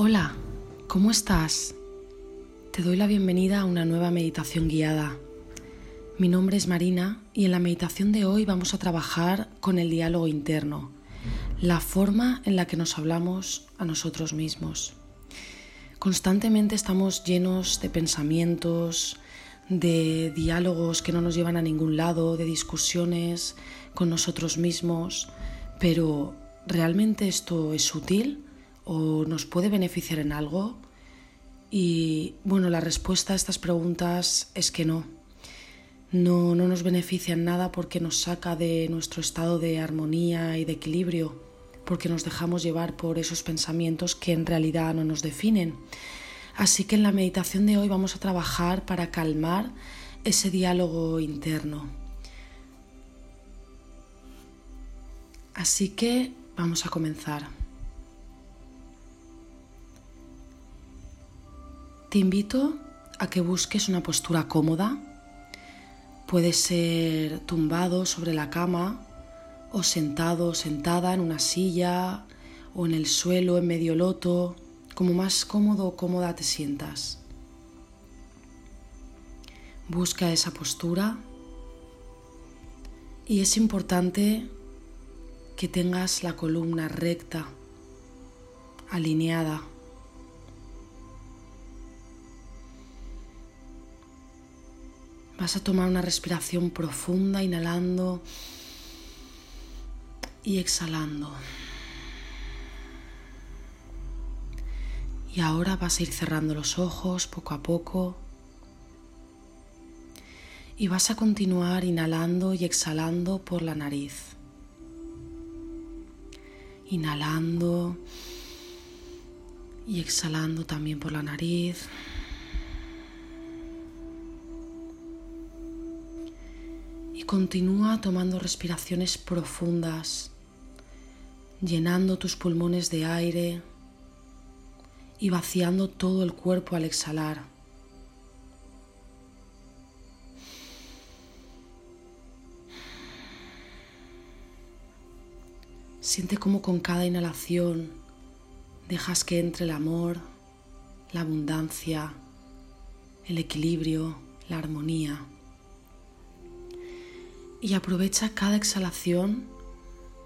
Hola, ¿cómo estás? Te doy la bienvenida a una nueva meditación guiada. Mi nombre es Marina y en la meditación de hoy vamos a trabajar con el diálogo interno, la forma en la que nos hablamos a nosotros mismos. Constantemente estamos llenos de pensamientos, de diálogos que no nos llevan a ningún lado, de discusiones con nosotros mismos, pero ¿realmente esto es útil o nos puede beneficiar en algo? Y bueno, la respuesta a estas preguntas es que no. No, no nos beneficia en nada porque nos saca de nuestro estado de armonía y de equilibrio, porque nos dejamos llevar por esos pensamientos que en realidad no nos definen. Así que en la meditación de hoy vamos a trabajar para calmar ese diálogo interno. Así que vamos a comenzar. Te invito a que busques una postura cómoda. Puede ser tumbado sobre la cama o sentado sentada en una silla o en el suelo en medio loto, como más cómodo o cómoda te sientas. Busca esa postura y es importante que tengas la columna recta, alineada. Vas a tomar una respiración profunda, inhalando y exhalando. Y ahora vas a ir cerrando los ojos poco a poco. Y vas a continuar inhalando y exhalando por la nariz. Inhalando y exhalando también por la nariz. Continúa tomando respiraciones profundas, llenando tus pulmones de aire y vaciando todo el cuerpo al exhalar. Siente cómo con cada inhalación dejas que entre el amor, la abundancia, el equilibrio, la armonía y aprovecha cada exhalación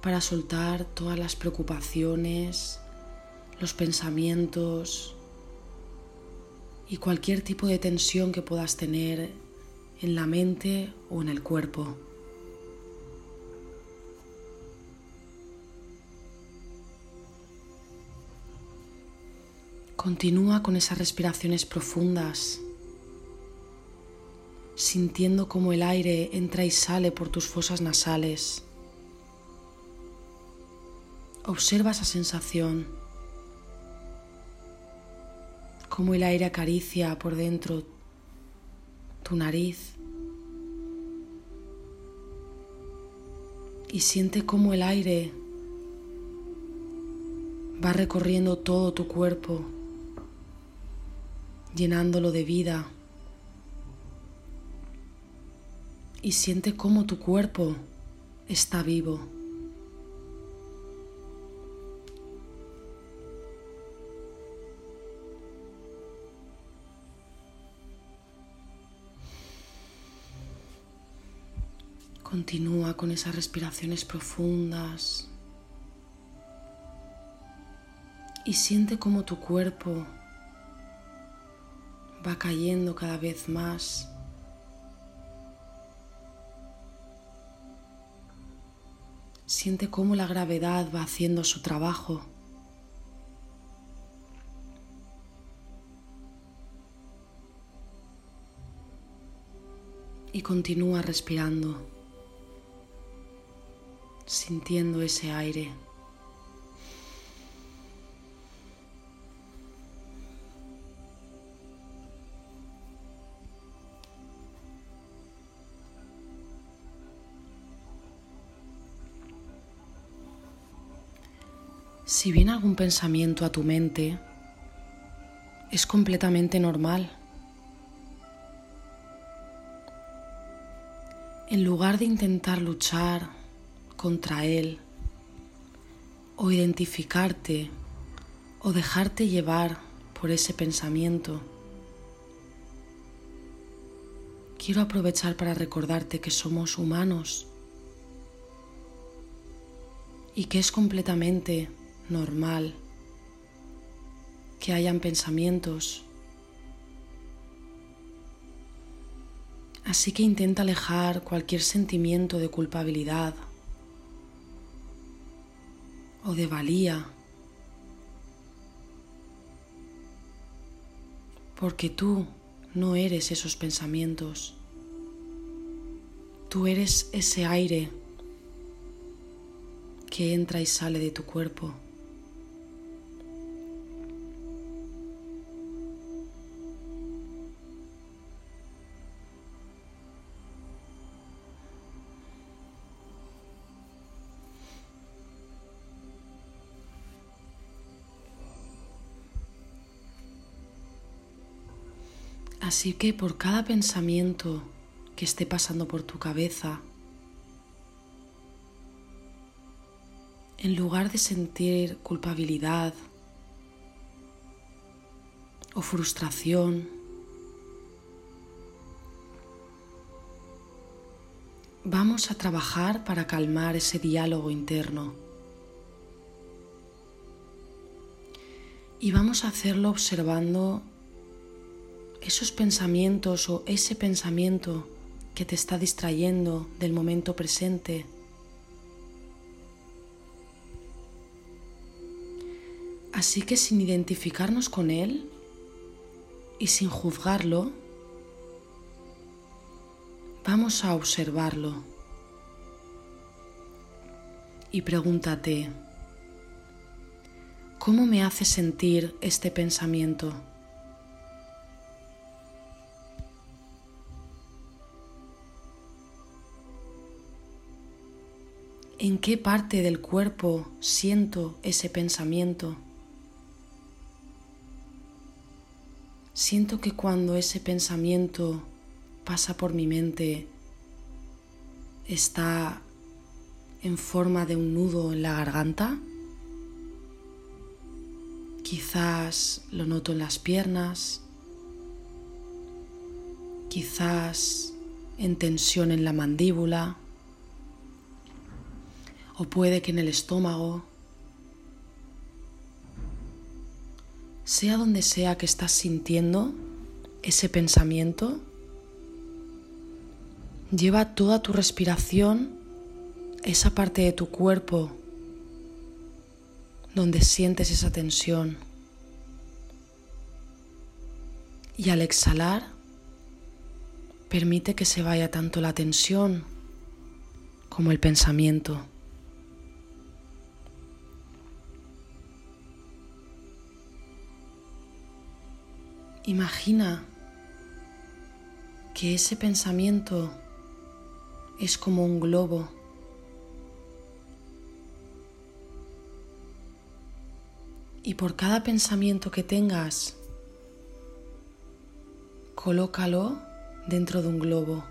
para soltar todas las preocupaciones, los pensamientos y cualquier tipo de tensión que puedas tener en la mente o en el cuerpo. Continúa con esas respiraciones profundas sintiendo cómo el aire entra y sale por tus fosas nasales. Observa esa sensación, cómo el aire acaricia por dentro tu nariz y siente cómo el aire va recorriendo todo tu cuerpo, llenándolo de vida. Y siente cómo tu cuerpo está vivo. Continúa con esas respiraciones profundas y siente cómo tu cuerpo va cayendo cada vez más Siente cómo la gravedad va haciendo su trabajo. Y continúa respirando, sintiendo ese aire. Si viene algún pensamiento a tu mente, es completamente normal. En lugar de intentar luchar contra él o identificarte o dejarte llevar por ese pensamiento. Quiero aprovechar para recordarte que somos humanos y que es completamente normal que hayan pensamientos. Así que intenta alejar cualquier sentimiento de culpabilidad o de valía, porque tú no eres esos pensamientos, tú eres ese aire que entra y sale de tu cuerpo. Así que por cada pensamiento que esté pasando por tu cabeza, en lugar de sentir culpabilidad o frustración, vamos a trabajar para calmar ese diálogo interno. Y vamos a hacerlo observando esos pensamientos o ese pensamiento que te está distrayendo del momento presente. Así que sin identificarnos con él y sin juzgarlo, vamos a observarlo y pregúntate, ¿cómo me hace sentir este pensamiento? ¿En qué parte del cuerpo siento ese pensamiento? Siento que cuando ese pensamiento pasa por mi mente está en forma de un nudo en la garganta. Quizás lo noto en las piernas, quizás en tensión en la mandíbula o puede que en el estómago, sea donde sea que estás sintiendo ese pensamiento, lleva toda tu respiración, esa parte de tu cuerpo donde sientes esa tensión. Y al exhalar, permite que se vaya tanto la tensión como el pensamiento. Imagina que ese pensamiento es como un globo. Y por cada pensamiento que tengas, colócalo dentro de un globo.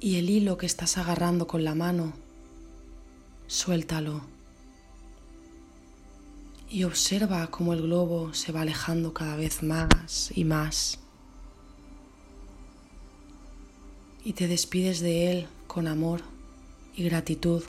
Y el hilo que estás agarrando con la mano, suéltalo y observa cómo el globo se va alejando cada vez más y más. Y te despides de él con amor y gratitud.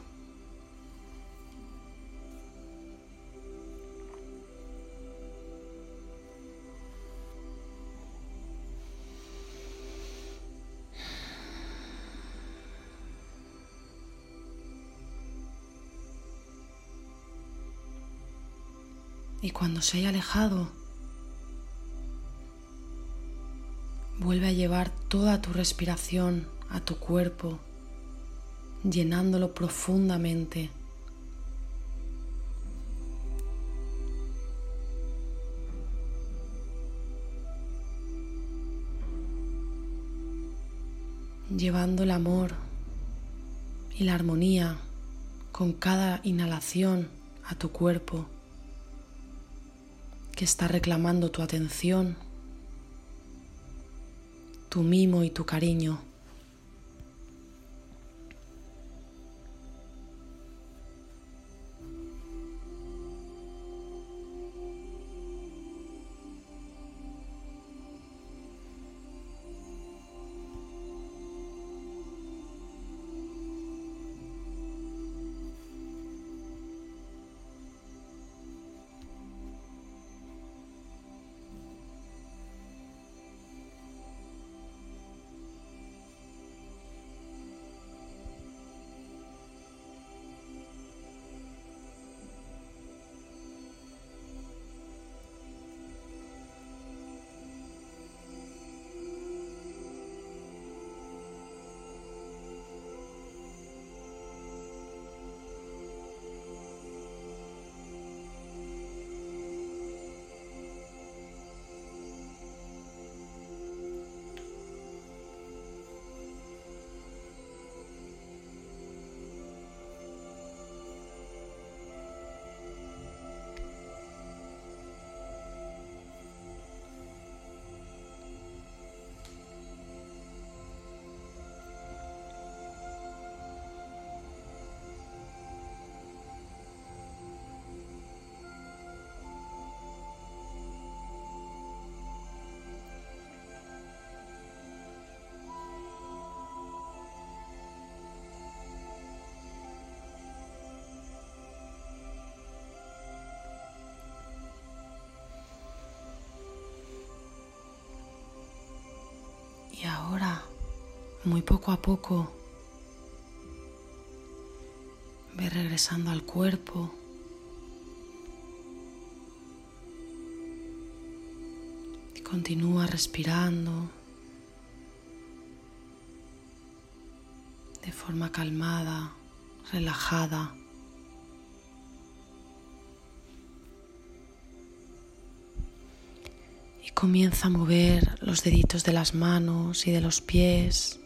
Y cuando se haya alejado, vuelve a llevar toda tu respiración a tu cuerpo, llenándolo profundamente. llevando el amor y la armonía con cada inhalación a tu cuerpo que está reclamando tu atención, tu mimo y tu cariño. Ahora, muy poco a poco, ve regresando al cuerpo. Y continúa respirando de forma calmada, relajada. Comienza a mover los deditos de las manos y de los pies.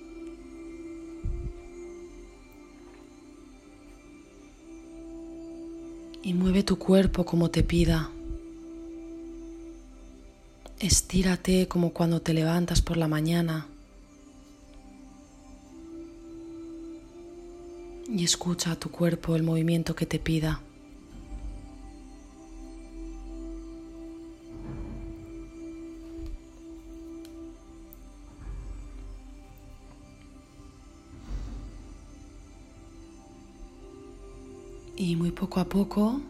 Y mueve tu cuerpo como te pida. Estírate como cuando te levantas por la mañana. Y escucha a tu cuerpo el movimiento que te pida. A poco,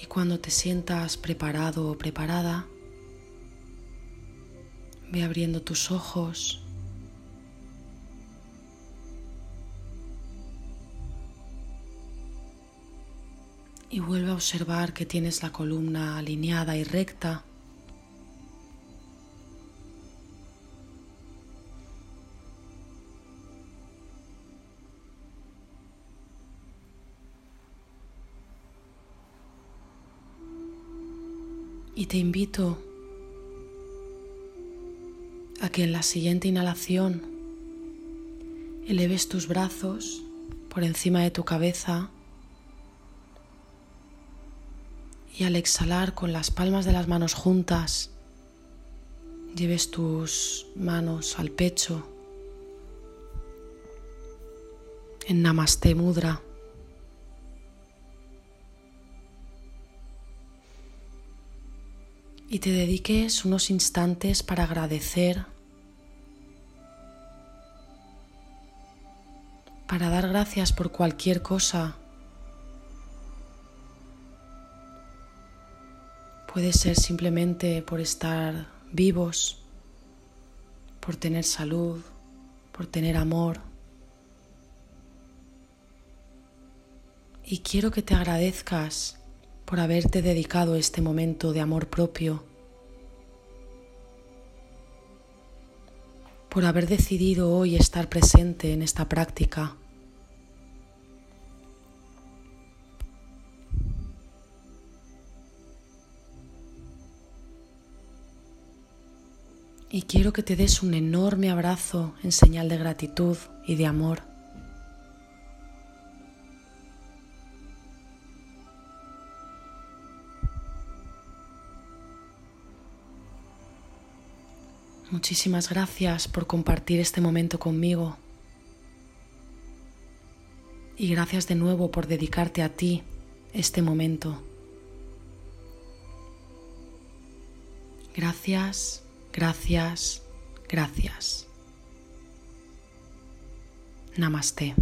y cuando te sientas preparado o preparada, ve abriendo tus ojos. Y vuelve a observar que tienes la columna alineada y recta. Y te invito a que en la siguiente inhalación eleves tus brazos por encima de tu cabeza y al exhalar con las palmas de las manos juntas lleves tus manos al pecho en Namaste Mudra. Y te dediques unos instantes para agradecer, para dar gracias por cualquier cosa. Puede ser simplemente por estar vivos, por tener salud, por tener amor. Y quiero que te agradezcas por haberte dedicado este momento de amor propio, por haber decidido hoy estar presente en esta práctica. Y quiero que te des un enorme abrazo en señal de gratitud y de amor. Muchísimas gracias por compartir este momento conmigo. Y gracias de nuevo por dedicarte a ti este momento. Gracias, gracias, gracias. Namaste.